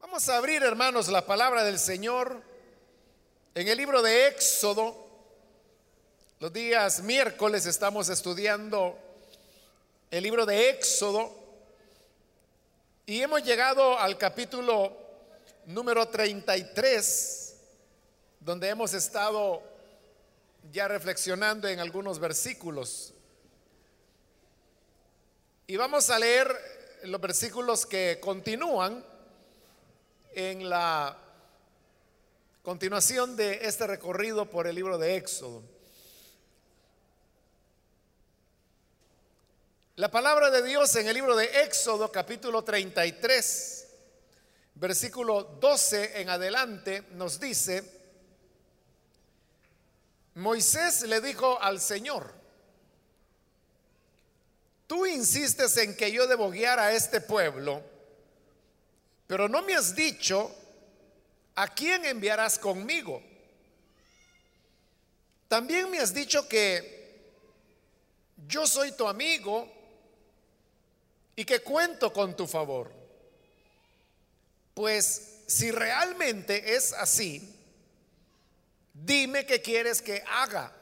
Vamos a abrir, hermanos, la palabra del Señor en el libro de Éxodo. Los días miércoles estamos estudiando el libro de Éxodo y hemos llegado al capítulo número 33, donde hemos estado ya reflexionando en algunos versículos. Y vamos a leer los versículos que continúan en la continuación de este recorrido por el libro de Éxodo. La palabra de Dios en el libro de Éxodo capítulo 33, versículo 12 en adelante, nos dice, Moisés le dijo al Señor, tú insistes en que yo debo guiar a este pueblo, pero no me has dicho a quién enviarás conmigo. También me has dicho que yo soy tu amigo y que cuento con tu favor. Pues si realmente es así, dime qué quieres que haga.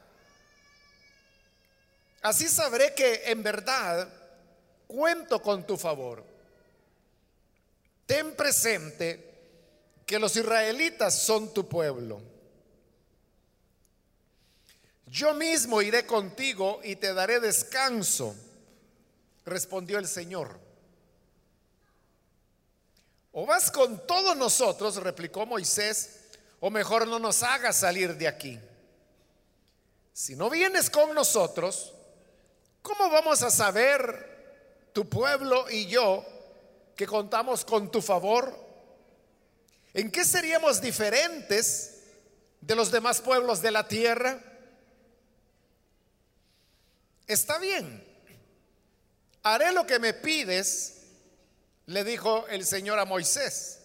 Así sabré que en verdad cuento con tu favor ten presente que los israelitas son tu pueblo. Yo mismo iré contigo y te daré descanso, respondió el Señor. O vas con todos nosotros, replicó Moisés, o mejor no nos hagas salir de aquí. Si no vienes con nosotros, ¿cómo vamos a saber tu pueblo y yo que contamos con tu favor? ¿En qué seríamos diferentes de los demás pueblos de la tierra? Está bien, haré lo que me pides, le dijo el Señor a Moisés,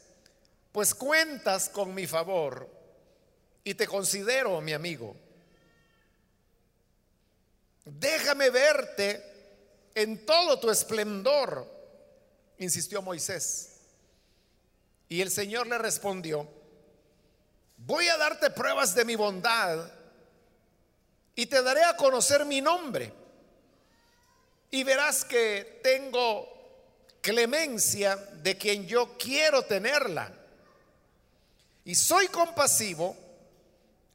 pues cuentas con mi favor y te considero mi amigo. Déjame verte en todo tu esplendor insistió Moisés. Y el Señor le respondió, voy a darte pruebas de mi bondad y te daré a conocer mi nombre. Y verás que tengo clemencia de quien yo quiero tenerla. Y soy compasivo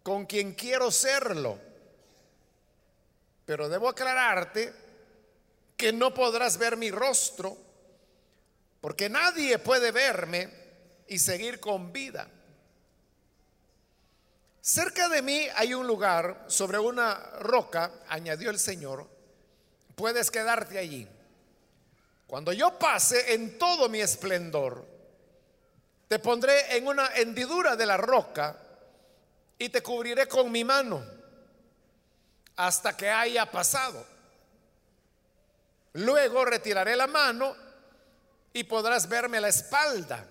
con quien quiero serlo. Pero debo aclararte que no podrás ver mi rostro porque nadie puede verme y seguir con vida. Cerca de mí hay un lugar sobre una roca, añadió el Señor, puedes quedarte allí. Cuando yo pase en todo mi esplendor, te pondré en una hendidura de la roca y te cubriré con mi mano hasta que haya pasado. Luego retiraré la mano y podrás verme la espalda,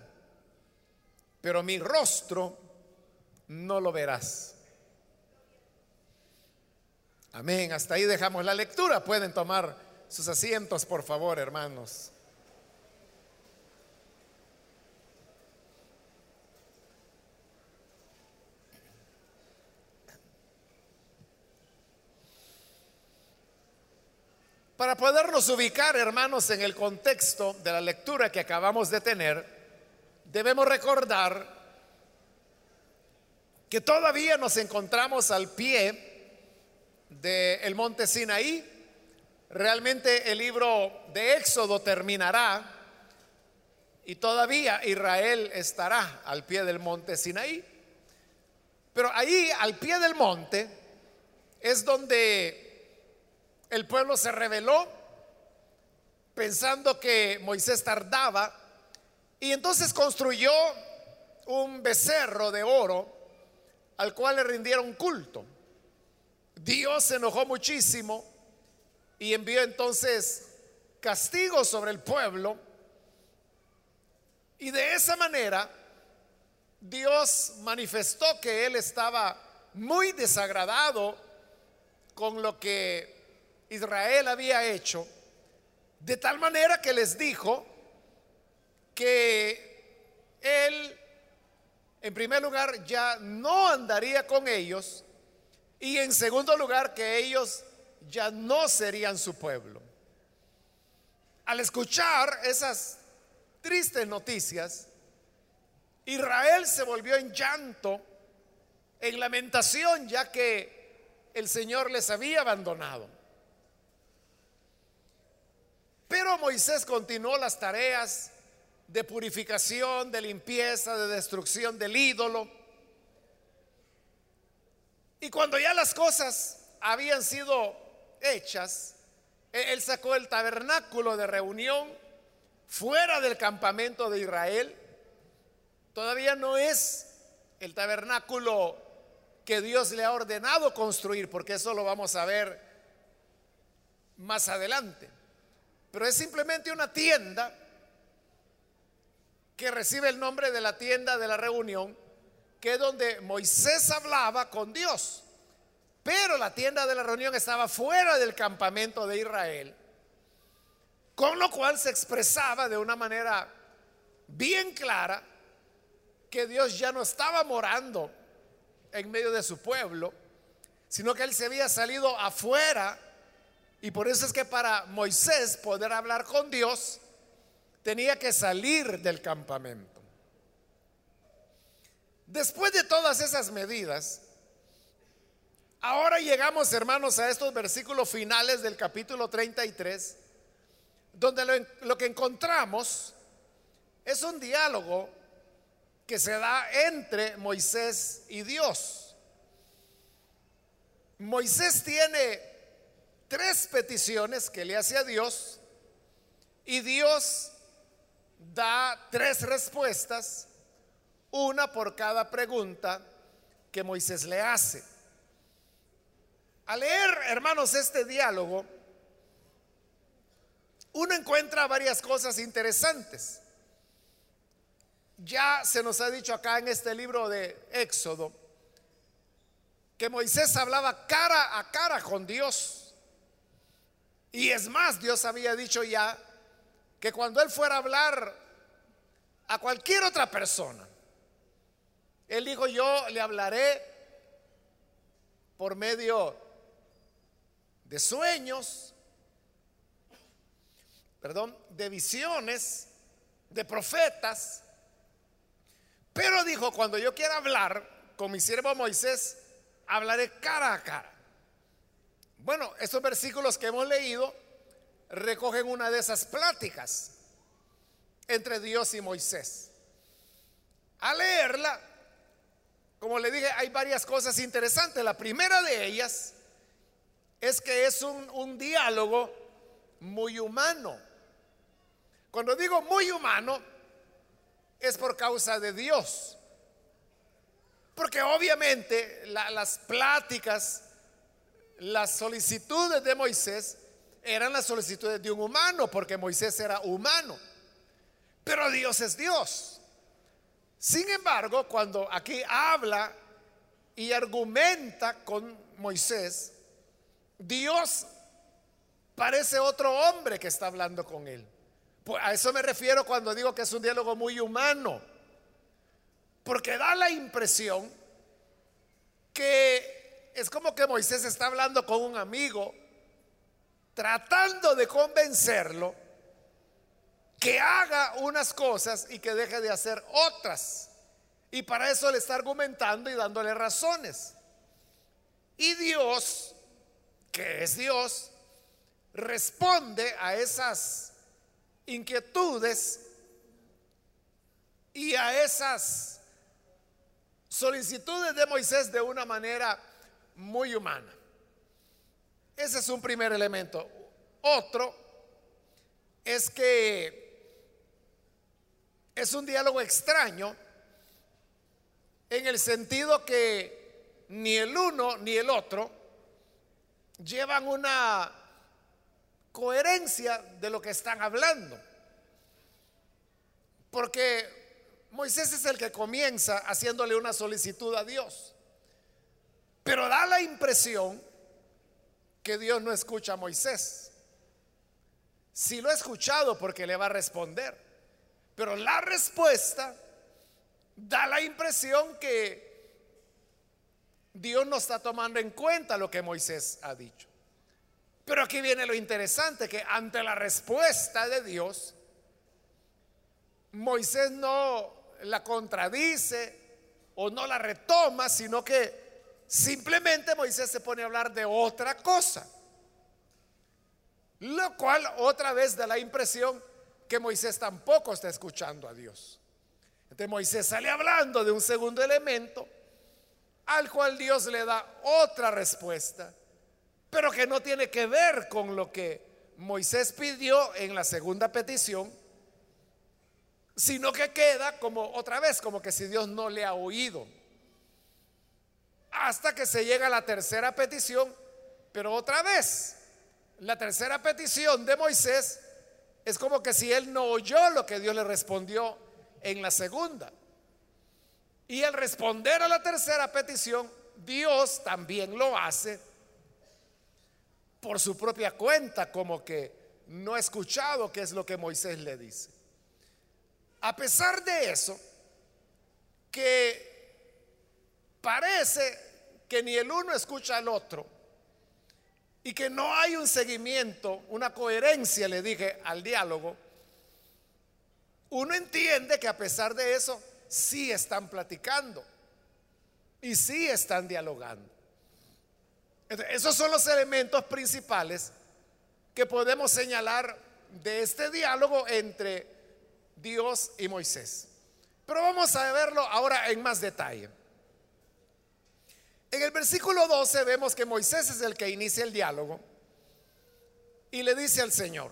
pero mi rostro no lo verás. Amén. Hasta ahí dejamos la lectura. Pueden tomar sus asientos, por favor, hermanos. Para podernos ubicar, hermanos, en el contexto de la lectura que acabamos de tener, debemos recordar que todavía nos encontramos al pie del monte Sinaí. Realmente el libro de Éxodo terminará y todavía Israel estará al pie del monte Sinaí. Pero ahí, al pie del monte, es donde el pueblo se rebeló pensando que Moisés tardaba y entonces construyó un becerro de oro al cual le rindieron culto. Dios se enojó muchísimo y envió entonces castigo sobre el pueblo. Y de esa manera Dios manifestó que él estaba muy desagradado con lo que Israel había hecho, de tal manera que les dijo que él en primer lugar, ya no andaría con ellos y en segundo lugar, que ellos ya no serían su pueblo. Al escuchar esas tristes noticias, Israel se volvió en llanto, en lamentación, ya que el Señor les había abandonado. Pero Moisés continuó las tareas de purificación, de limpieza, de destrucción del ídolo. Y cuando ya las cosas habían sido hechas, e-, él sacó el tabernáculo de reunión fuera del campamento de Israel. Todavía no es el tabernáculo que Dios le ha ordenado construir, porque eso lo vamos a ver más adelante. Pero es simplemente una tienda que recibe el nombre de la tienda de la reunión, que es donde Moisés hablaba con Dios. Pero la tienda de la reunión estaba fuera del campamento de Israel, con lo cual se expresaba de una manera bien clara que Dios ya no estaba morando en medio de su pueblo, sino que él se había salido afuera y por eso es que para Moisés poder hablar con Dios, tenía que salir del campamento. Después de todas esas medidas, ahora llegamos, hermanos, a estos versículos finales del capítulo 33, donde lo, lo, que encontramos es un diálogo que se da entre Moisés y Dios. Moisés tiene tres peticiones que le hace a Dios y Dios da tres respuestas, una por cada pregunta que Moisés le hace. Al leer, hermanos, este diálogo, uno encuentra varias cosas interesantes. Ya se nos ha dicho acá en este libro de Éxodo que Moisés hablaba cara a cara con Dios. Y es más, Dios había dicho ya que cuando él fuera a hablar a cualquier otra persona, él dijo, yo le hablaré por medio de sueños, perdón, de visiones, de profetas. Pero dijo, cuando yo quiera hablar con mi siervo Moisés, hablaré cara a cara. Bueno, estos versículos que hemos leído recogen una de esas pláticas entre Dios y Moisés. Al leerla, como le dije, hay varias cosas interesantes. La primera de ellas es que es un, un diálogo muy humano. Cuando digo muy humano, es por causa de Dios. Porque obviamente las pláticas, las solicitudes de Moisés eran las solicitudes de un humano, porque Moisés era humano. Pero Dios es Dios. Sin embargo, cuando aquí habla y argumenta con Moisés, Dios parece otro hombre que está hablando con él. Pues a eso me refiero cuando digo que es un diálogo muy humano. Porque da la impresión que es como que Moisés está hablando con un amigo tratando de convencerlo que haga unas cosas y que deje de hacer otras. Y para eso le está argumentando y dándole razones. Y Dios, que es Dios, responde a esas inquietudes y a esas solicitudes de Moisés de una manera muy humana. Ese es un primer elemento. Otro es que es un diálogo extraño en el sentido que ni el uno ni el otro llevan una coherencia de lo que están hablando. Porque Moisés es el que comienza haciéndole una solicitud a Dios. Pero da la impresión que Dios no escucha a Moisés. Si lo ha escuchado porque le va a responder. Pero la respuesta da la impresión que Dios no está tomando en cuenta lo que Moisés ha dicho. Pero aquí viene lo interesante, que ante la respuesta de Dios, Moisés no la contradice o no la retoma, sino que simplemente Moisés se pone a hablar de otra cosa. Lo cual otra vez da la impresión que Moisés tampoco está escuchando a Dios. Entonces Moisés sale hablando de un segundo elemento al cual Dios le da otra respuesta, pero que no tiene que ver con lo que Moisés pidió en la segunda petición, sino que queda como otra vez, como que si Dios no le ha oído. Hasta que se llega a la tercera petición, pero otra vez, la tercera petición de Moisés es como que si él no oyó lo que Dios le respondió en la segunda. Y al responder a la tercera petición, Dios también lo hace por su propia cuenta, como que no ha escuchado qué es lo que Moisés le dice. A pesar de eso, que parece que ni el uno escucha al otro y que no hay un seguimiento, una coherencia, le dije, al diálogo, uno entiende que a pesar de eso, sí están platicando y sí están dialogando. esos son los elementos principales que podemos señalar de este diálogo entre Dios y Moisés. Pero vamos a verlo ahora en más detalle. En el versículo 12 vemos que Moisés es el que inicia el diálogo y le dice al Señor,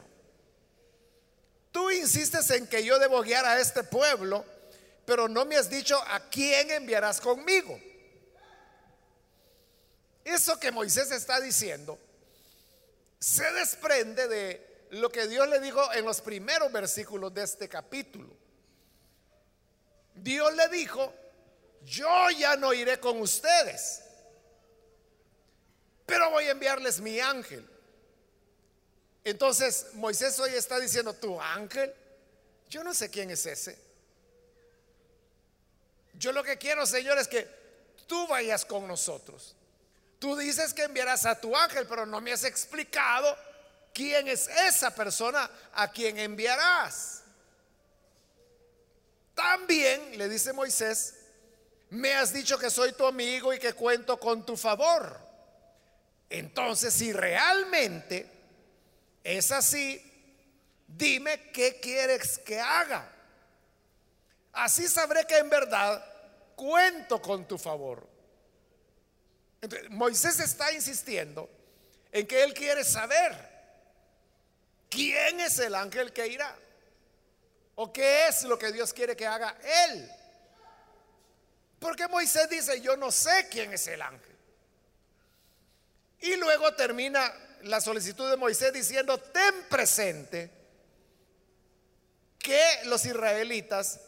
tú insistes en que yo debo guiar a este pueblo pero no me has dicho a quién enviarás conmigo. Eso que Moisés está diciendo se desprende de lo que Dios le dijo en los primeros versículos de este capítulo. Dios le dijo, yo ya no iré con ustedes, pero voy a enviarles mi ángel. Entonces Moisés hoy está diciendo, tu ángel, yo no sé quién es ese. Yo lo que quiero, Señor, es que tú vayas con nosotros. Tú dices que enviarás a tu ángel, pero no me has explicado quién es esa persona a quien enviarás. También, le dice Moisés, me has dicho que soy tu amigo y que cuento con tu favor. Entonces, si realmente es así, dime qué quieres que haga. Así sabré que en verdad cuento con tu favor. Moisés está insistiendo en que él quiere saber quién es el ángel que irá o qué es lo que Dios quiere que haga él. Porque Moisés dice, yo no sé quién es el ángel. Y luego termina la solicitud de Moisés diciendo, ten presente que los israelitas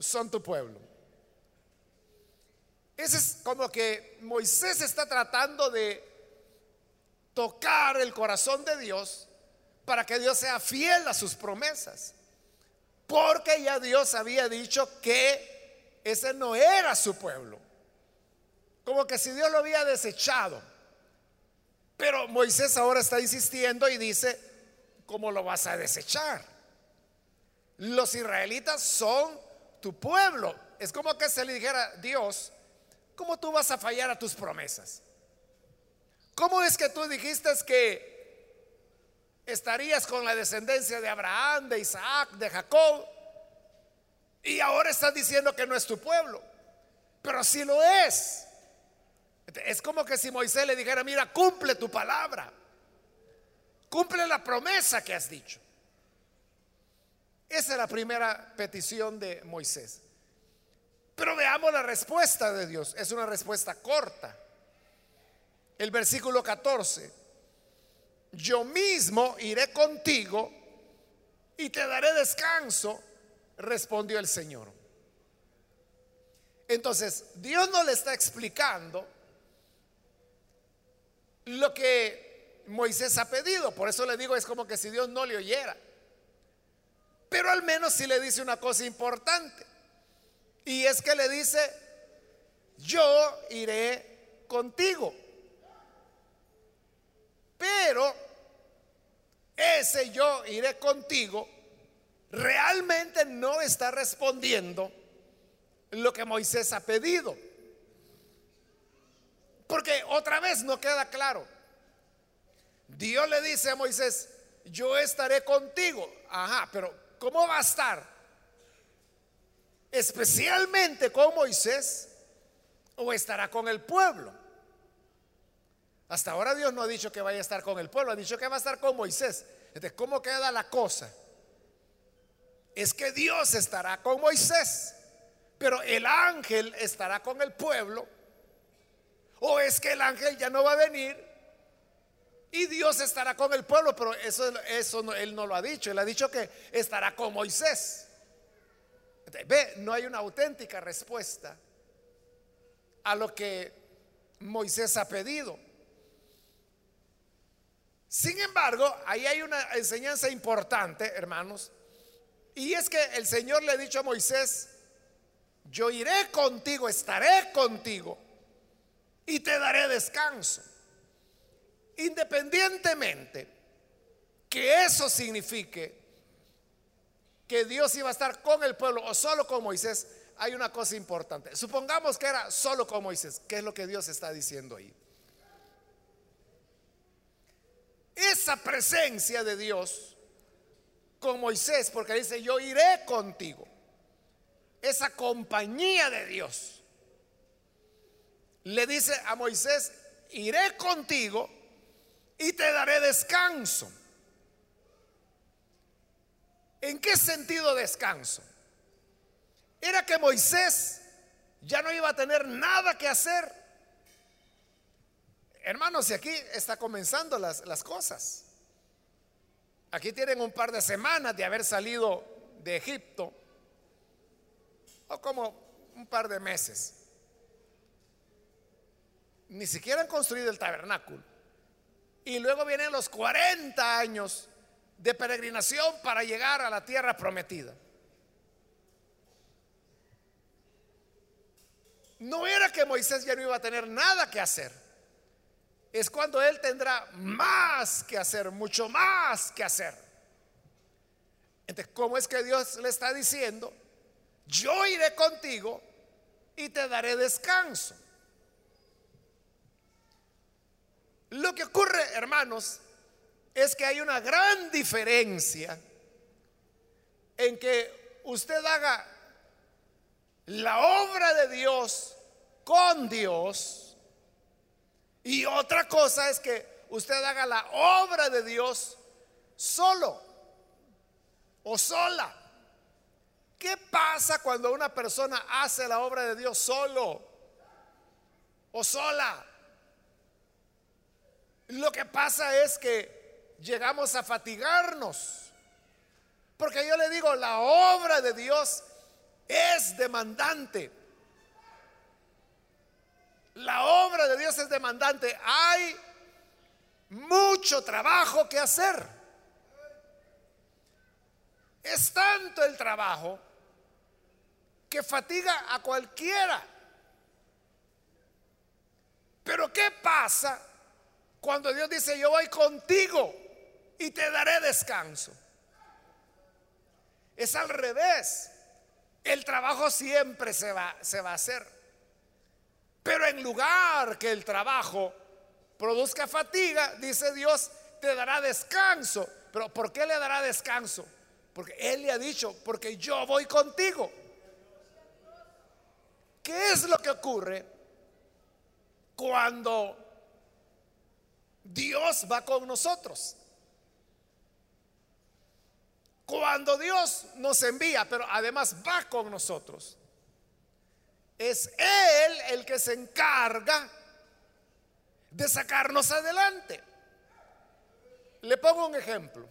son tu pueblo. Ese es como que Moisés está tratando de tocar el corazón de Dios para que Dios sea fiel a sus promesas. Porque ya Dios había dicho que ese no era su pueblo. Como que si Dios lo había desechado. Pero Moisés ahora está insistiendo y dice, ¿cómo lo vas a desechar? Los israelitas son tu pueblo. Es como que se le dijera, Dios, ¿cómo tú vas a fallar a tus promesas? ¿Cómo es que tú dijiste que estarías con la descendencia de Abraham, de Isaac, de Jacob? Y ahora estás diciendo que no es tu pueblo. Pero si lo es. Es como que si Moisés le dijera, mira, cumple tu palabra. Cumple la promesa que has dicho. Esa es la primera petición de Moisés. Pero veamos la respuesta de Dios. Es una respuesta corta. El versículo 14. Yo mismo iré contigo y te daré descanso, respondió el Señor. Entonces, Dios no le está explicando lo que Moisés ha pedido. Por eso le digo, es como que si Dios no le oyera. Pero al menos si le dice una cosa importante. Y es que le dice, yo iré contigo. Pero ese yo iré contigo realmente no está respondiendo lo que Moisés ha pedido. Porque otra vez no queda claro. Dios le dice a Moisés, yo estaré contigo. Ajá, pero ¿cómo va a estar? Especialmente con Moisés o estará con el pueblo. Hasta ahora Dios no ha dicho que vaya a estar con el pueblo, ha dicho que va a estar con Moisés. Entonces, ¿cómo queda la cosa? Es que Dios estará con Moisés, pero el ángel estará con el pueblo. O es que el ángel ya no va a venir y Dios estará con el pueblo, pero eso, eso él no lo ha dicho, él ha dicho que estará con Moisés. Ve, no hay una auténtica respuesta a lo que Moisés ha pedido. Sin embargo, ahí hay una enseñanza importante, hermanos, y es que el Señor le ha dicho a Moisés, yo iré contigo, estaré contigo y te daré descanso. Independientemente que eso signifique que Dios iba a estar con el pueblo o solo con Moisés, hay una cosa importante. Supongamos que era solo con Moisés. ¿Qué es lo que Dios está diciendo ahí? Esa presencia de Dios con Moisés, porque dice, yo iré contigo. Esa compañía de Dios. Le dice a Moisés, iré contigo y te daré descanso. ¿En qué sentido descanso? Era que Moisés ya no iba a tener nada que hacer. Hermanos, y aquí está comenzando las, las cosas. Aquí tienen un par de semanas de haber salido de Egipto, o como un par de meses. Ni siquiera han construido el tabernáculo. Y luego vienen los 40 años de peregrinación para llegar a la tierra prometida. No era que Moisés ya no iba a tener nada que hacer. Es cuando él tendrá más que hacer, mucho más que hacer. Entonces, ¿cómo es que Dios le está diciendo? Yo iré contigo y te daré descanso. Lo que ocurre, hermanos, es que hay una gran diferencia en que usted haga la obra de Dios con Dios y otra cosa es que usted haga la obra de Dios solo o sola. ¿Qué pasa cuando una persona hace la obra de Dios solo o sola? Lo que pasa es que llegamos a fatigarnos. Porque yo le digo, la obra de Dios es demandante. La obra de Dios es demandante. Hay mucho trabajo que hacer. Es tanto el trabajo que fatiga a cualquiera. Pero ¿qué pasa cuando Dios dice, yo voy contigo y te daré descanso? Es al revés. El trabajo siempre se va, se va a hacer. Pero en lugar que el trabajo produzca fatiga, dice Dios, te dará descanso. Pero ¿por qué le dará descanso? Porque Él le ha dicho, porque yo voy contigo. ¿Qué es lo que ocurre cuando Dios va con nosotros? Cuando Dios nos envía, pero además va con nosotros, es Él el que se encarga de sacarnos adelante. Le pongo un ejemplo.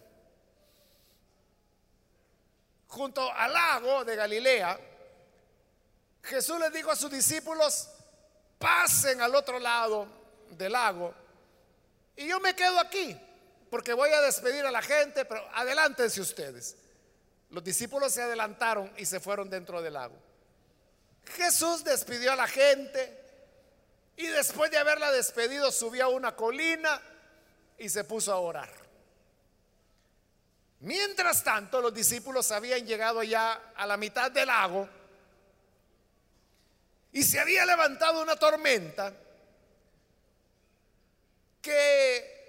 Junto al lago de Galilea, Jesús le dijo a sus discípulos, pasen al otro lado del lago y yo me quedo aquí porque voy a despedir a la gente, pero adelántense ustedes. Los discípulos se adelantaron y se fueron dentro del lago. Jesús despidió a la gente y después de haberla despedido subió a una colina y se puso a orar. Mientras tanto, los discípulos habían llegado ya a la mitad del lago y se había levantado una tormenta que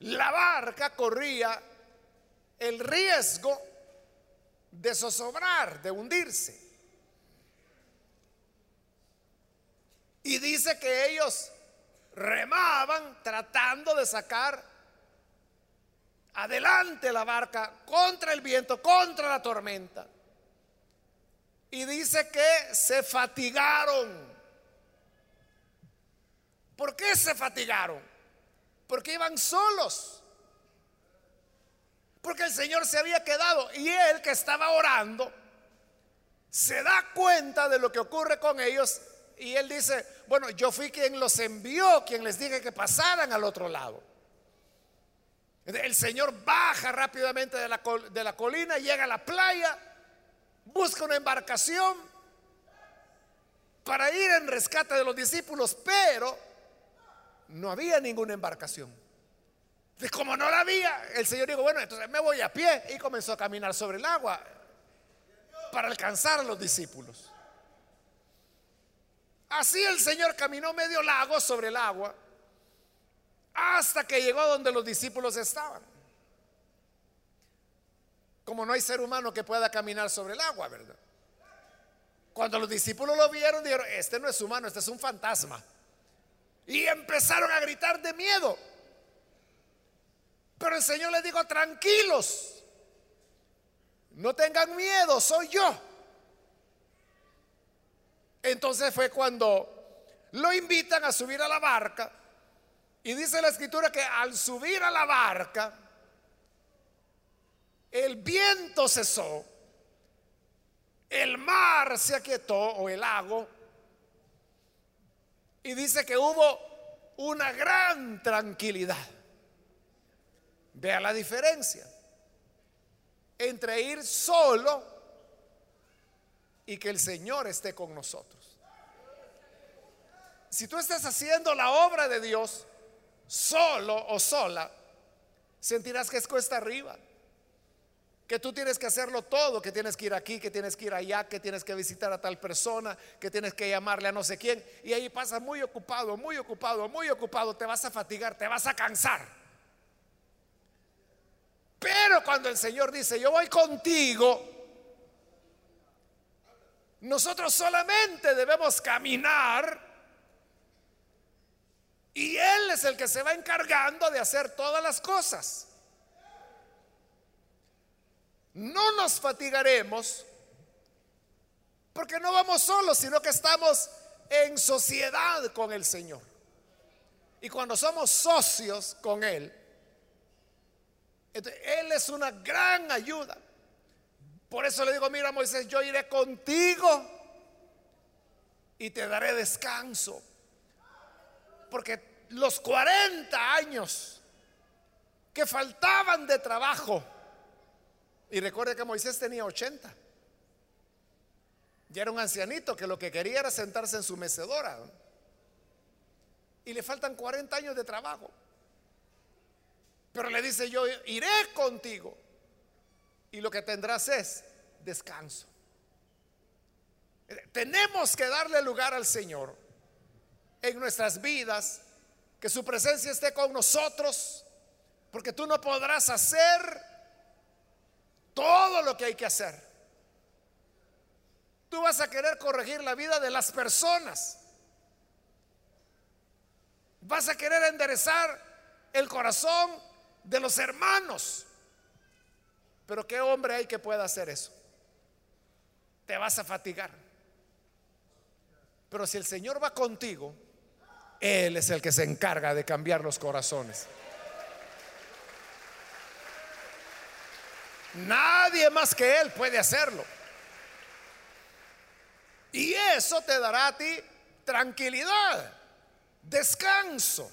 la barca corría el riesgo de zozobrar, de hundirse. Y dice que ellos remaban tratando de sacar adelante la barca contra el viento, contra la tormenta. Y dice que se fatigaron. ¿Por qué se fatigaron? Porque iban solos. Porque el Señor se había quedado y él que estaba orando se da cuenta de lo que ocurre con ellos y él dice, bueno, yo fui quien los envió, quien les dije que pasaran al otro lado. El Señor baja rápidamente de la, colina, llega a la playa, busca una embarcación para ir en rescate de los discípulos, pero no había ninguna embarcación. Y como no la había, el Señor dijo, bueno, entonces me voy a pie y comenzó a caminar sobre el agua para alcanzar a los discípulos. Así el Señor caminó medio lago sobre el agua hasta que llegó donde los discípulos estaban. Como no hay ser humano que pueda caminar sobre el agua, ¿verdad? Cuando los discípulos lo vieron, dijeron, este no es humano, este es un fantasma. Y empezaron a gritar de miedo. Pero el Señor les dijo, tranquilos, no tengan miedo, soy yo. Entonces fue cuando lo invitan a subir a la barca y dice la escritura que al subir a la barca, el viento cesó, el mar se aquietó o el lago y dice que hubo una gran tranquilidad. Vea la diferencia entre ir solo y que el Señor esté con nosotros. Si tú estás haciendo la obra de Dios solo o sola, sentirás que es cuesta arriba. Que tú tienes que hacerlo todo, que tienes que ir aquí, que tienes que ir allá, que tienes que visitar a tal persona, que tienes que llamarle a no sé quién. Y ahí pasa muy ocupado, muy ocupado, muy ocupado. Te vas a fatigar, te vas a cansar. Pero cuando el Señor dice, yo voy contigo, nosotros solamente debemos caminar y Él es el que se va encargando de hacer todas las cosas. No nos fatigaremos porque no vamos solos, sino que estamos en sociedad con el Señor. Y cuando somos socios con Él, Él es una gran ayuda. Por eso le digo, mira Moisés, yo iré contigo y te daré descanso. Porque los 40 años que faltaban de trabajo, y recuerde que Moisés tenía 80, ya era un ancianito que lo que quería era sentarse en su mecedora. Y le faltan 40 años de trabajo. Pero le dice, yo iré contigo y lo que tendrás es descanso. Tenemos que darle lugar al Señor en nuestras vidas, que su presencia esté con nosotros, porque tú no podrás hacer todo lo que hay que hacer. Tú vas a querer corregir la vida de las personas. Vas a querer enderezar el corazón de los hermanos. Pero ¿qué hombre hay que pueda hacer eso? Te vas a fatigar. Pero si el Señor va contigo, Él es el que se encarga de cambiar los corazones. Nadie más que Él puede hacerlo. Y eso te dará a ti tranquilidad, descanso.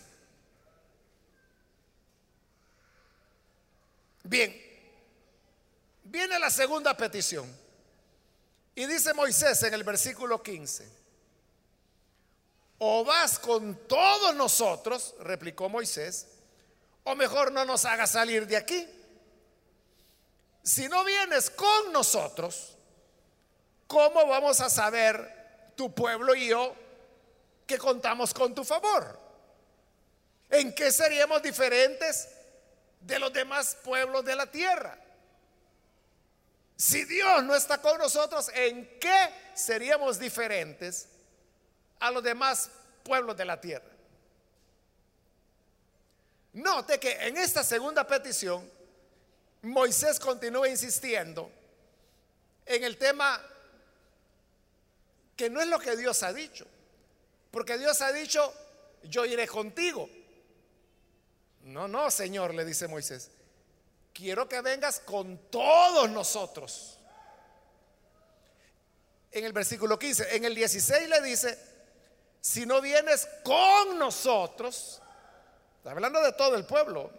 Bien, Viene la segunda petición. Y dice Moisés en el versículo 15, o vas con todos nosotros, replicó Moisés, o mejor no nos hagas salir de aquí. Si no vienes con nosotros, ¿cómo vamos a saber tu pueblo y yo que contamos con tu favor? ¿En qué seríamos diferentes de los demás pueblos de la tierra? Si Dios no está con nosotros, ¿en qué seríamos diferentes a los demás pueblos de la tierra? Note que en esta segunda petición, Moisés continúa insistiendo en el tema que no es lo que Dios ha dicho, porque Dios ha dicho, yo iré contigo. No, no, Señor, le dice Moisés, quiero que vengas con todos nosotros. En el versículo 15, en el 16 le dice, si no vienes con nosotros, está hablando de todo el pueblo.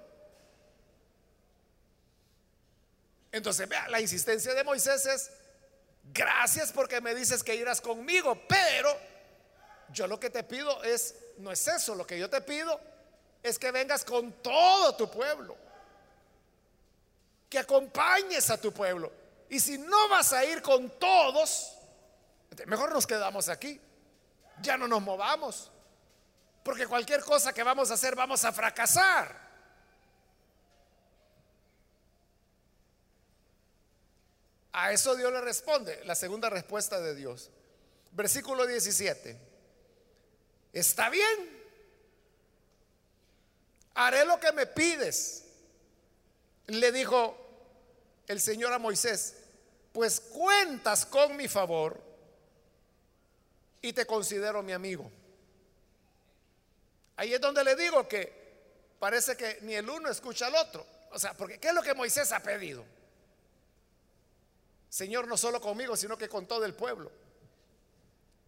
Entonces, vea, la insistencia de Moisés es, gracias porque me dices que irás conmigo, pero yo lo que te pido es, no es eso, lo que yo te pido es que vengas con todo tu pueblo, que acompañes a tu pueblo. Y si no vas a ir con todos, mejor nos quedamos aquí, ya no nos movamos, porque cualquier cosa que vamos a hacer vamos a fracasar. A eso Dios le responde, la segunda respuesta de Dios. Versículo 17. Está bien haré lo que me pides. Le dijo el Señor a Moisés, pues cuentas con mi favor y te considero mi amigo. Ahí es donde le digo que parece que ni el uno escucha al otro. O sea, porque ¿qué es lo que Moisés ha pedido? Señor, no solo conmigo, sino que con todo el pueblo.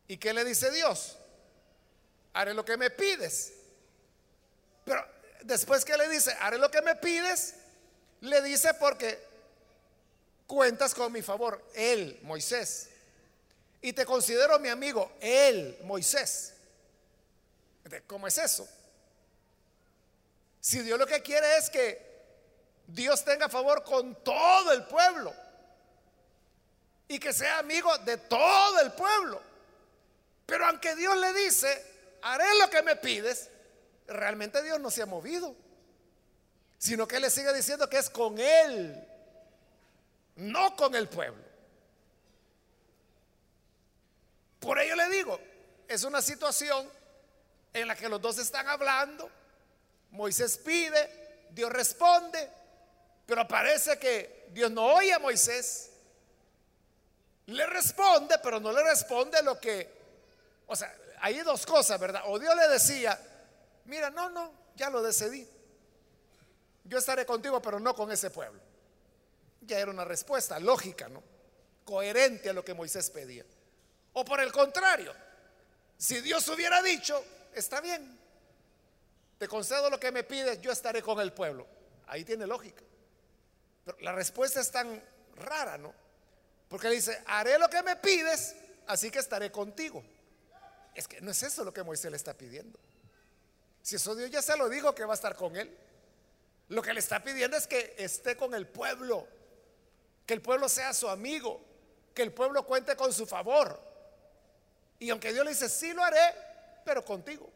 ¿Y qué le dice Dios? Haré lo que me pides. Pero después que le dice, haré lo que me pides, le dice porque cuentas con mi favor, él, Moisés. Y te considero mi amigo, él, Moisés. ¿Cómo es eso? Si Dios lo que quiere es que Dios tenga favor con todo el pueblo y que sea amigo de todo el pueblo. Pero aunque Dios le dice, haré lo que me pides, realmente Dios no se ha movido, sino que le sigue diciendo que es con Él, no con el pueblo. Por ello le digo, es una situación en la que los dos están hablando, Moisés pide, Dios responde, pero parece que Dios no oye a Moisés, le responde, pero no le responde lo que, o sea, hay dos cosas, ¿verdad? O Dios le decía, Mira, no, no, ya lo decidí. Yo estaré contigo, pero no con ese pueblo. Ya era una respuesta lógica, ¿no? Coherente a lo que Moisés pedía. O por el contrario, si Dios hubiera dicho, está bien, te concedo lo que me pides, yo estaré con el pueblo. Ahí tiene lógica. Pero la respuesta es tan rara, ¿no? Porque dice, haré lo que me pides, así que estaré contigo. Es que no es eso lo que Moisés le está pidiendo. Si eso Dios ya se lo dijo que va a estar con él. Lo que le está pidiendo es que esté con el pueblo, que el pueblo sea su amigo, que el pueblo cuente con su favor. Y aunque Dios le dice, sí lo haré, pero contigo.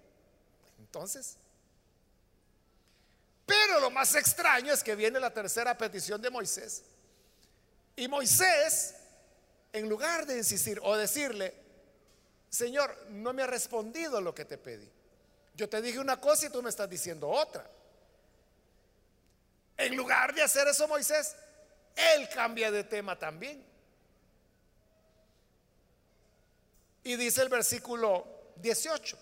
Entonces, pero lo más extraño es que viene la tercera petición de Moisés. Y Moisés, en lugar de insistir o decirle, Señor, no me ha respondido lo que te pedí. Yo te dije una cosa y tú me estás diciendo otra. En lugar de hacer eso Moisés, él cambia de tema también. Y dice el versículo 18,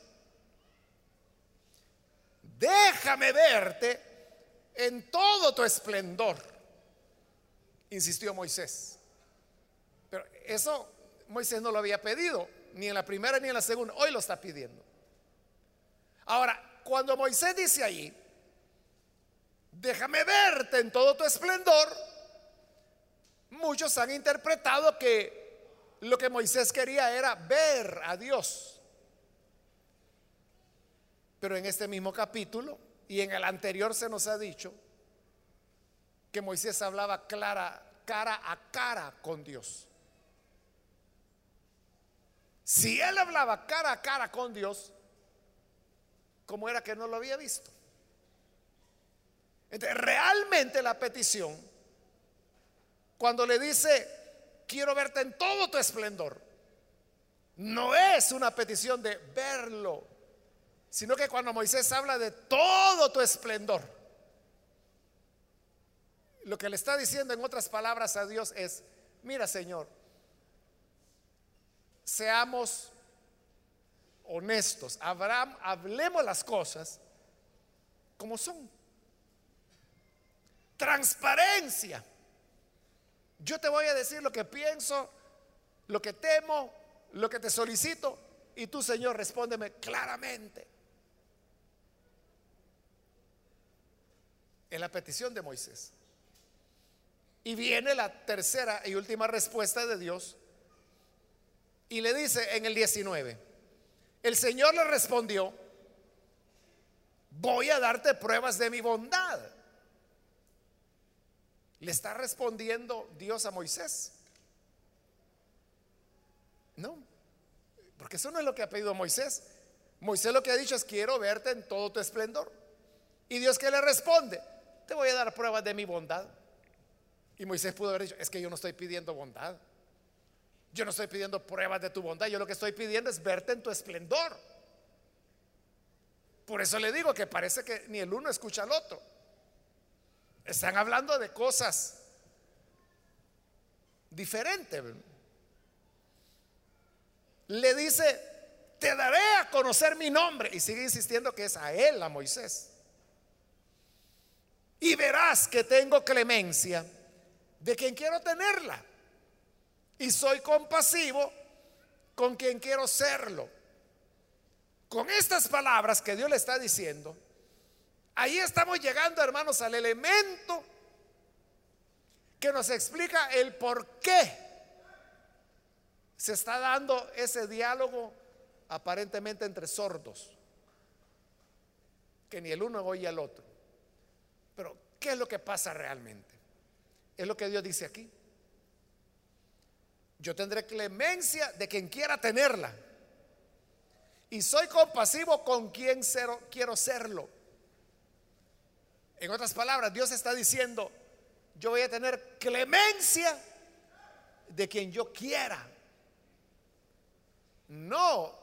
déjame verte en todo tu esplendor, insistió Moisés. Pero eso Moisés no lo había pedido, ni en la primera ni en la segunda, hoy lo está pidiendo. Ahora, cuando Moisés dice allí, déjame verte en todo tu esplendor, muchos han interpretado que lo que Moisés quería era ver a Dios. Pero en este mismo capítulo y en el anterior se nos ha dicho que Moisés hablaba clara, cara a cara con Dios. Si él hablaba cara a cara con Dios, ¿cómo era que no lo había visto? Entonces, realmente la petición, cuando le dice, quiero verte en todo tu esplendor, no es una petición de verlo, sino que cuando Moisés habla de todo tu esplendor, lo que le está diciendo en otras palabras a Dios es, mira Señor, seamos honestos, hablemos las cosas como son. Transparencia. Yo te voy a decir lo que pienso, lo que temo, lo que te solicito, y tú, Señor, respóndeme claramente. En la petición de Moisés. Y viene la tercera y última respuesta de Dios. Y le dice en el 19, el Señor le respondió, voy a darte pruebas de mi bondad. Le está respondiendo Dios a Moisés. No, porque eso no es lo que ha pedido Moisés. Moisés lo que ha dicho es, quiero verte en todo tu esplendor. Y Dios que le responde, te voy a dar pruebas de mi bondad. Y Moisés pudo haber dicho, es que yo no estoy pidiendo bondad. Yo no estoy pidiendo pruebas de tu bondad. Yo lo que estoy pidiendo es verte en tu esplendor. Por eso le digo que parece que ni el uno escucha al otro. Están hablando de cosas diferentes. Le dice, te daré a conocer mi nombre. Y sigue insistiendo que es a él, a Moisés. Y verás que tengo clemencia de quien quiero tenerla. Y soy compasivo con quien quiero serlo. Con estas palabras que Dios le está diciendo, ahí estamos llegando, hermanos, al elemento que nos explica el por qué se está dando ese diálogo aparentemente entre sordos, que ni el uno oye al otro. Pero, ¿qué es lo que pasa realmente? Es lo que Dios dice aquí. Yo tendré clemencia de quien quiera tenerla. Y soy compasivo con quien quiero serlo. En otras palabras, Dios está diciendo, yo voy a tener clemencia de quien yo quiera. No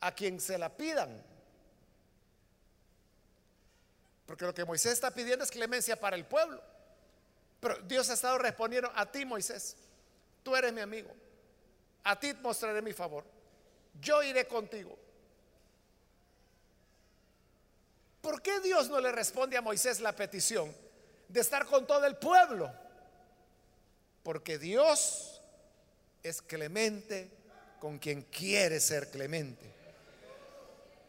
a quien se la pidan. Porque lo que Moisés está pidiendo es clemencia para el pueblo. Pero Dios ha estado respondiendo a ti, Moisés. Tú eres mi amigo. A ti mostraré mi favor. Yo iré contigo. ¿Por qué Dios no le responde a Moisés la petición de estar con todo el pueblo? Porque Dios es clemente con quien quiere ser clemente.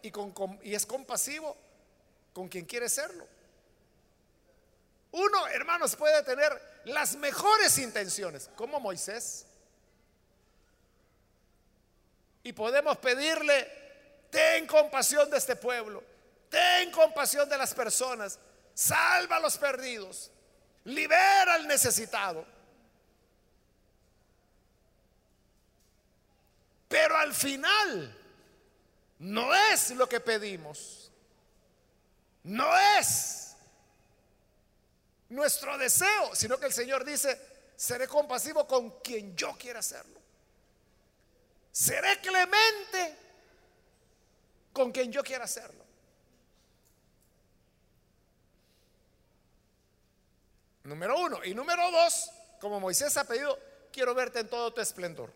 Y, es compasivo con quien quiere serlo. Uno, hermanos, puede tener las mejores intenciones, como Moisés. Y podemos pedirle, ten compasión de este pueblo, ten compasión de las personas, salva a los perdidos, libera al necesitado. Pero al final no es lo que pedimos. No es nuestro deseo, sino que el Señor dice, seré compasivo con quien yo quiera hacerlo. Seré clemente con quien yo quiera hacerlo. Número uno. Y número dos, como Moisés ha pedido, quiero verte en todo tu esplendor.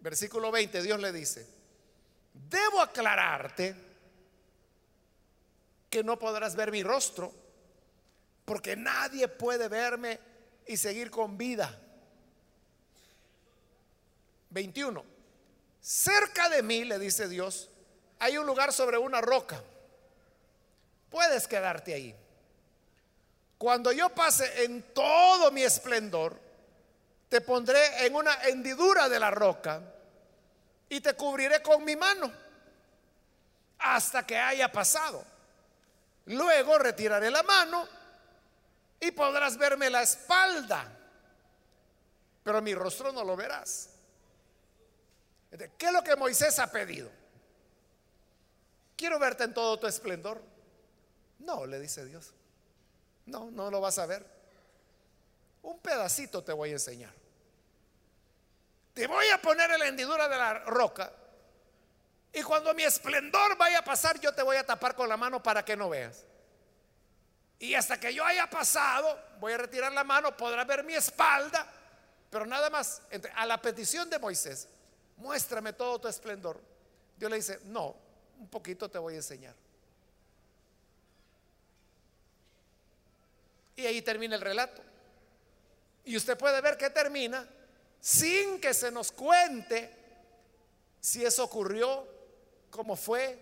Versículo 20, Dios le dice, debo aclararte que no podrás ver mi rostro, porque nadie puede verme y seguir con vida. 21. Cerca de mí, le dice Dios, hay un lugar sobre una roca. Puedes quedarte ahí. Cuando yo pase en todo mi esplendor, te pondré en una hendidura de la roca y te cubriré con mi mano hasta que haya pasado. Luego retiraré la mano y podrás verme la espalda, pero mi rostro no lo verás. ¿Qué es lo que Moisés ha pedido? Quiero verte en todo tu esplendor. No, le dice Dios. No, no lo vas a ver. Un pedacito te voy a enseñar. Te voy a poner en la hendidura de la roca. Y cuando mi esplendor vaya a pasar, yo te voy a tapar con la mano para que no veas. Y hasta que yo haya pasado, voy a retirar la mano, podrás ver mi espalda, pero nada más. A la petición de Moisés, muéstrame todo tu esplendor. Dios le dice, no, un poquito te voy a enseñar. Y ahí termina el relato. Y usted puede ver que termina sin que se nos cuente si eso ocurrió, cómo fue,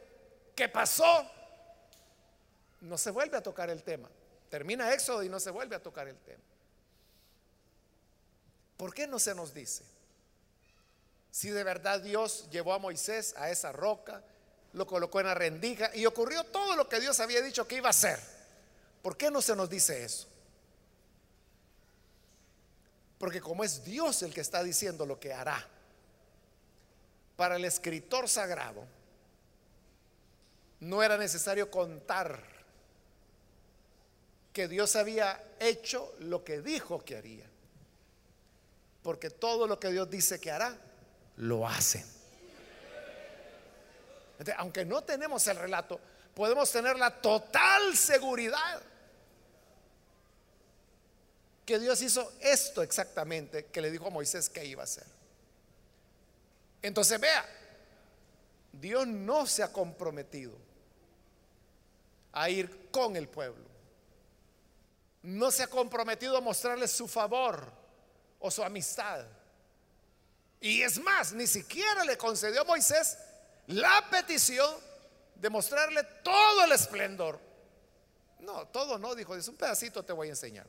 qué pasó. No se vuelve a tocar el tema. Termina Éxodo y no se vuelve a tocar el tema. ¿Por qué no se nos dice? Si de verdad Dios llevó a Moisés a esa roca, lo colocó en la rendija y ocurrió todo lo que Dios había dicho que iba a hacer. ¿Por qué no se nos dice eso? Porque como es Dios el que está diciendo lo que hará, para el escritor sagrado no era necesario contar que Dios había hecho lo que dijo que haría. Porque todo lo que Dios dice que hará, lo hace aunque no tenemos el relato, podemos tener la total seguridad que Dios hizo esto exactamente que le dijo a Moisés que iba a hacer. Entonces vea, Dios no se ha comprometido a ir con el pueblo. No se ha comprometido a mostrarles su favor o su amistad. Y es más, ni siquiera le concedió a Moisés la petición de mostrarle todo el esplendor. No, todo no, dijo, es un pedacito te voy a enseñar.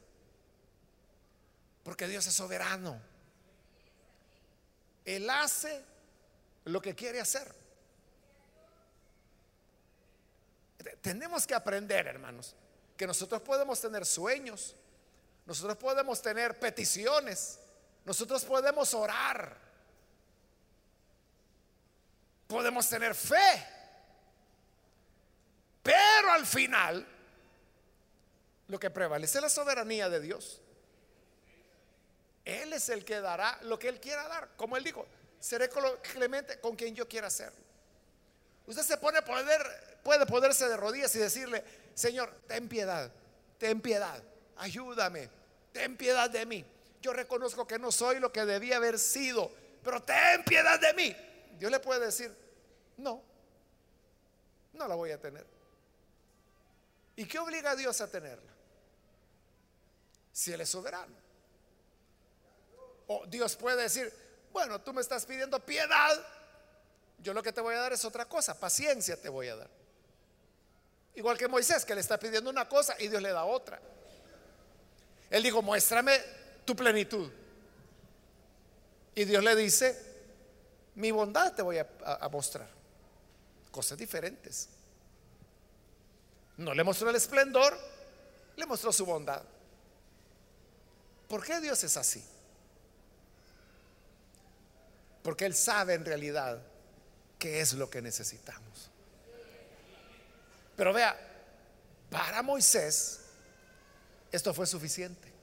Porque Dios es soberano. Él hace lo que quiere hacer. Tenemos que aprender, hermanos, que nosotros podemos tener sueños, nosotros podemos tener peticiones, nosotros podemos orar, podemos tener fe. Pero al final, lo que prevalece es la soberanía de Dios. Él es el que dará lo que Él quiera dar. Como Él dijo, seré clemente con quien yo quiera ser. Usted se pone poder, puede ponerse de rodillas y decirle, Señor, ten piedad, ten piedad, ayúdame, ten piedad de mí. Yo reconozco que no soy lo que debía haber sido, pero ten piedad de mí. Dios le puede decir, no, no la voy a tener. ¿Y qué obliga a Dios a tenerla? Si Él es soberano. O Dios puede decir, bueno, tú me estás pidiendo piedad, yo lo que te voy a dar es otra cosa, paciencia te voy a dar. Igual que Moisés, que le está pidiendo una cosa y Dios le da otra. Él dijo, muéstrame tu plenitud. Y Dios le dice, mi bondad te voy a, mostrar. Cosas diferentes. No le mostró el esplendor, le mostró su bondad. ¿Por qué Dios es así? Porque Él sabe en realidad qué es lo que necesitamos. Pero vea, para Moisés esto fue suficiente.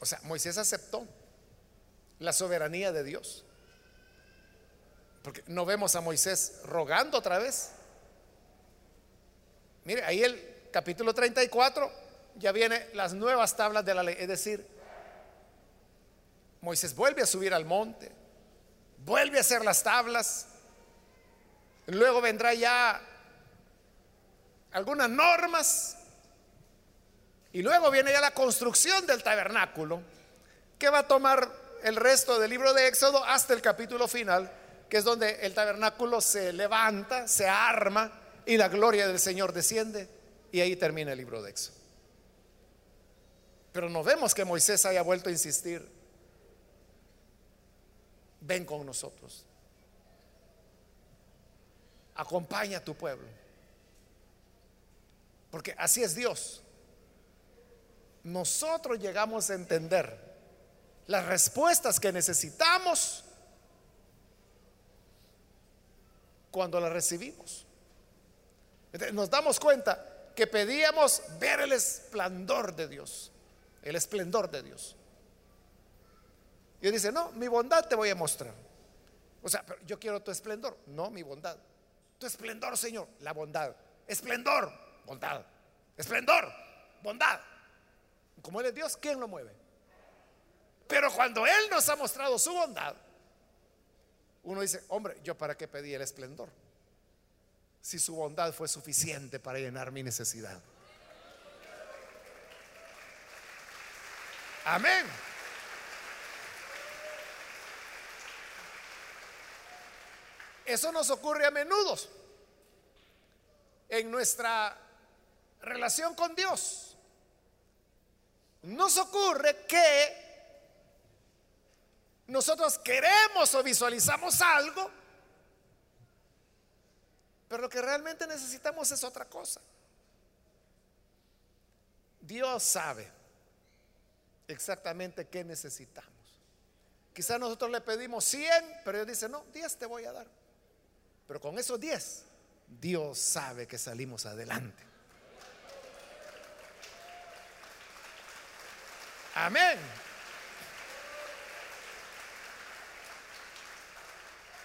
O sea, Moisés aceptó la soberanía de Dios. Porque no vemos a Moisés rogando otra vez. Mire, ahí el capítulo 34 ya viene las nuevas tablas de la ley. Es decir, Moisés vuelve a subir al monte, vuelve a hacer las tablas. Luego vendrá ya algunas normas y luego viene ya la construcción del tabernáculo, que va a tomar el resto del libro de Éxodo hasta el capítulo final, que es donde el tabernáculo se levanta, se arma y la gloria del Señor desciende. Y ahí termina el libro de Éxodo. Pero no vemos que Moisés haya vuelto a insistir. Ven con nosotros. Acompaña a tu pueblo. Porque así es Dios. Nosotros llegamos a entender las respuestas que necesitamos cuando las recibimos. Nos damos cuenta que pedíamos ver el esplendor de Dios, el esplendor de Dios. Y dice, no, mi bondad te voy a mostrar. O sea, pero yo quiero tu esplendor, no mi bondad. Tu esplendor, Señor, la bondad. Esplendor, bondad. Esplendor, bondad. Como Él es Dios, ¿quién lo mueve? Pero cuando Él nos ha mostrado su bondad, uno dice, hombre, ¿yo para qué pedí el esplendor? Si su bondad fue suficiente para llenar mi necesidad. Amén. Eso nos ocurre a menudo en nuestra relación con Dios. Nos ocurre que nosotros queremos o visualizamos algo, pero lo que realmente necesitamos es otra cosa. Dios sabe exactamente qué necesitamos. Quizás nosotros le pedimos 100, pero Dios dice, no, 10 te voy a dar. Pero con esos 10, Dios sabe que salimos adelante. Amén.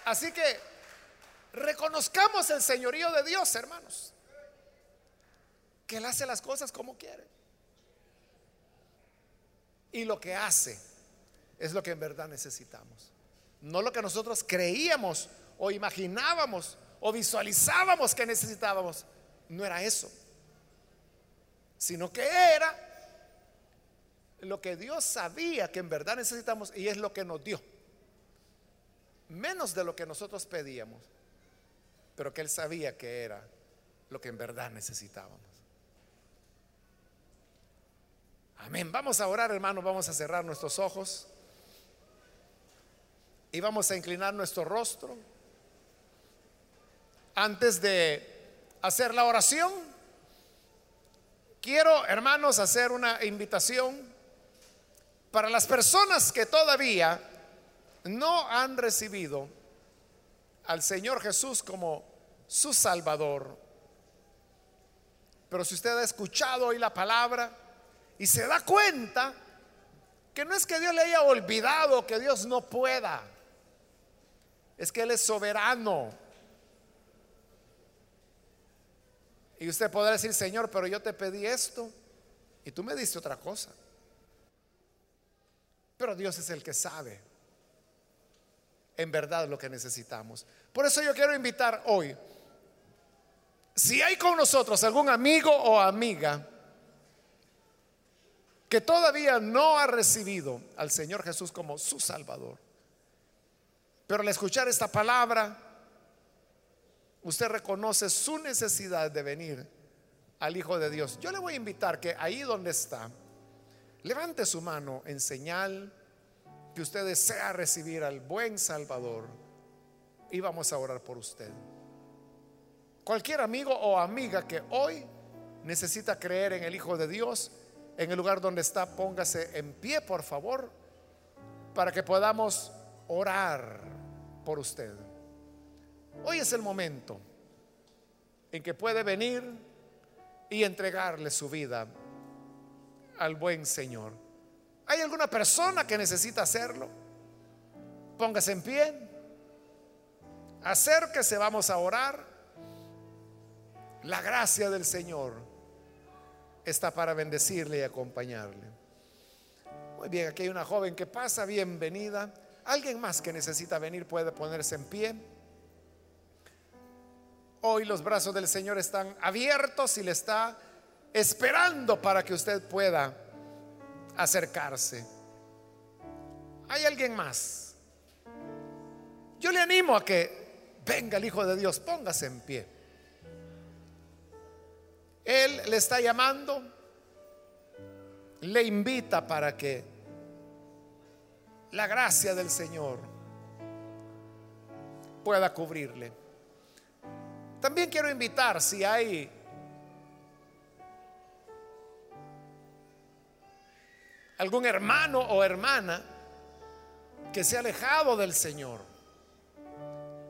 Así que reconozcamos el señorío de Dios, hermanos. Que Él hace las cosas como quiere. Y lo que hace es lo que en verdad necesitamos. No lo que nosotros creíamos o imaginábamos o visualizábamos que necesitábamos. No era eso. Sino que era lo que Dios sabía que en verdad necesitamos y es lo que nos dio menos de lo que nosotros pedíamos, pero que Él sabía que era lo que en verdad necesitábamos. Amén. Vamos a orar, hermanos, vamos a cerrar nuestros ojos y vamos a inclinar nuestro rostro. Antes de hacer la oración, quiero, hermanos, hacer una invitación para las personas que todavía no han recibido al Señor Jesús como su Salvador. Pero si usted ha escuchado hoy la palabra y se da cuenta que no es que Dios le haya olvidado que Dios no pueda, es que Él es soberano. Y usted podrá decir, Señor, pero yo te pedí esto y tú me diste otra cosa. Pero Dios es el que sabe en verdad lo que necesitamos. Por eso yo quiero invitar hoy, si hay con nosotros algún amigo o amiga que todavía no ha recibido al Señor Jesús como su Salvador, pero al escuchar esta palabra, usted reconoce su necesidad de venir al Hijo de Dios. Yo le voy a invitar que ahí donde está, levante su mano en señal que usted desea recibir al buen Salvador y vamos a orar por usted. Cualquier amigo o amiga que hoy necesita creer en el Hijo de Dios, en el lugar donde está, póngase en pie, por favor, para que podamos orar por usted. Hoy es el momento en que puede venir y entregarle su vida al buen Señor. ¿Hay alguna persona que necesita hacerlo? Póngase en pie. Acérquese, vamos a orar. La gracia del Señor está para bendecirle y acompañarle. Muy bien, aquí hay una joven que pasa, bienvenida. Alguien más que necesita venir puede ponerse en pie. Hoy los brazos del Señor están abiertos y le está esperando para que usted pueda acercarse. ¿Hay alguien más? Yo le animo a que venga el Hijo de Dios, póngase en pie. Él le está llamando le invita para que la gracia del Señor pueda cubrirle. También quiero invitar si hay algún hermano o hermana que se ha alejado del Señor,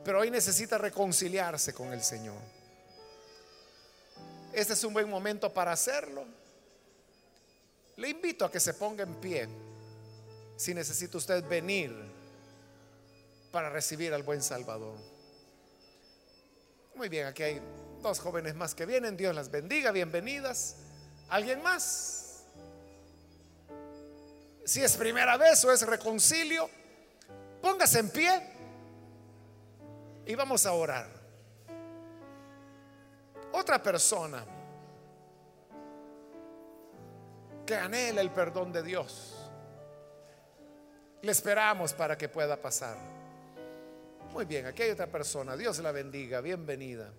pero hoy necesita reconciliarse con el Señor. Este es un buen momento para hacerlo. Le invito a que se ponga en pie si necesita usted venir para recibir al buen Salvador. Muy bien, aquí hay dos jóvenes más que vienen. Dios las bendiga, bienvenidas. ¿Alguien más? Si es primera vez o es reconcilio, póngase en pie y vamos a orar. Otra persona que anhela el perdón de Dios. Le esperamos para que pueda pasar. Muy bien, aquí hay otra persona. Dios la bendiga, bienvenida.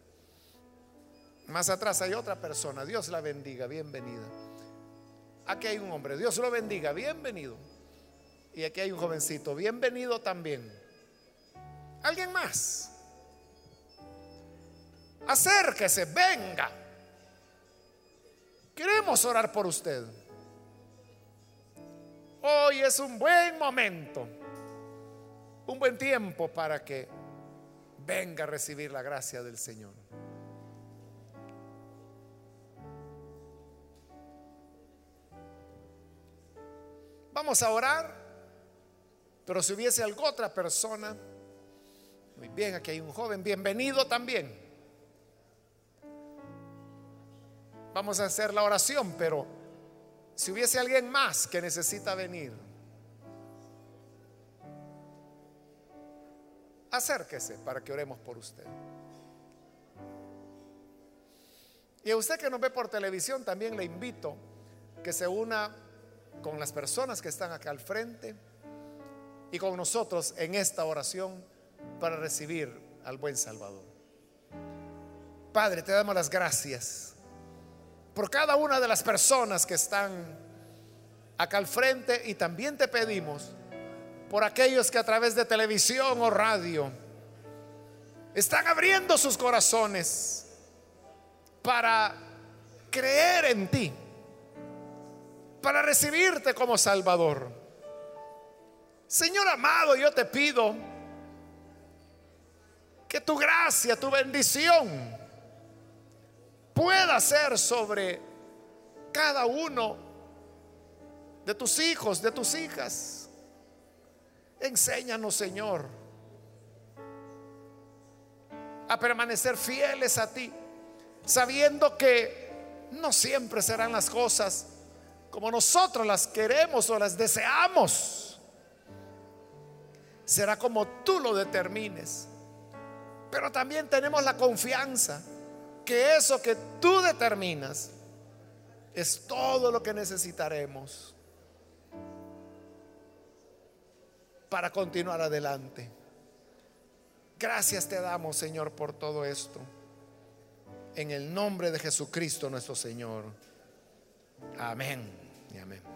Más atrás hay otra persona. Dios la bendiga, bienvenida. Aquí hay un hombre. Dios lo bendiga, bienvenido. Y aquí hay un jovencito. Bienvenido también. ¿Alguien más? Acérquese, venga. Queremos orar por usted. Hoy es un buen momento, un buen tiempo para que venga a recibir la gracia del Señor. Vamos a orar, pero si hubiese alguna otra persona, muy bien, aquí hay un joven, bienvenido también. Vamos a hacer la oración, pero si hubiese alguien más que necesita venir, acérquese para que oremos por usted. Y a usted que nos ve por televisión, también le invito que se una con las personas que están acá al frente y con nosotros en esta oración para recibir al buen Salvador. Padre, te damos las gracias por cada una de las personas que están acá al frente y también te pedimos por aquellos que a través de televisión o radio están abriendo sus corazones para creer en ti, para recibirte como Salvador. Señor amado, yo te pido que tu gracia, tu bendición, pueda ser sobre cada uno de tus hijos, de tus hijas. Enséñanos, Señor, a permanecer fieles a ti, sabiendo que no siempre serán las cosas como nosotros las queremos o las deseamos. Será como tú lo determines. Pero también tenemos la confianza que eso que tú determinas es todo lo que necesitaremos para continuar adelante. Gracias te damos, Señor, por todo esto. En el nombre de Jesucristo nuestro Señor. Amén y amén.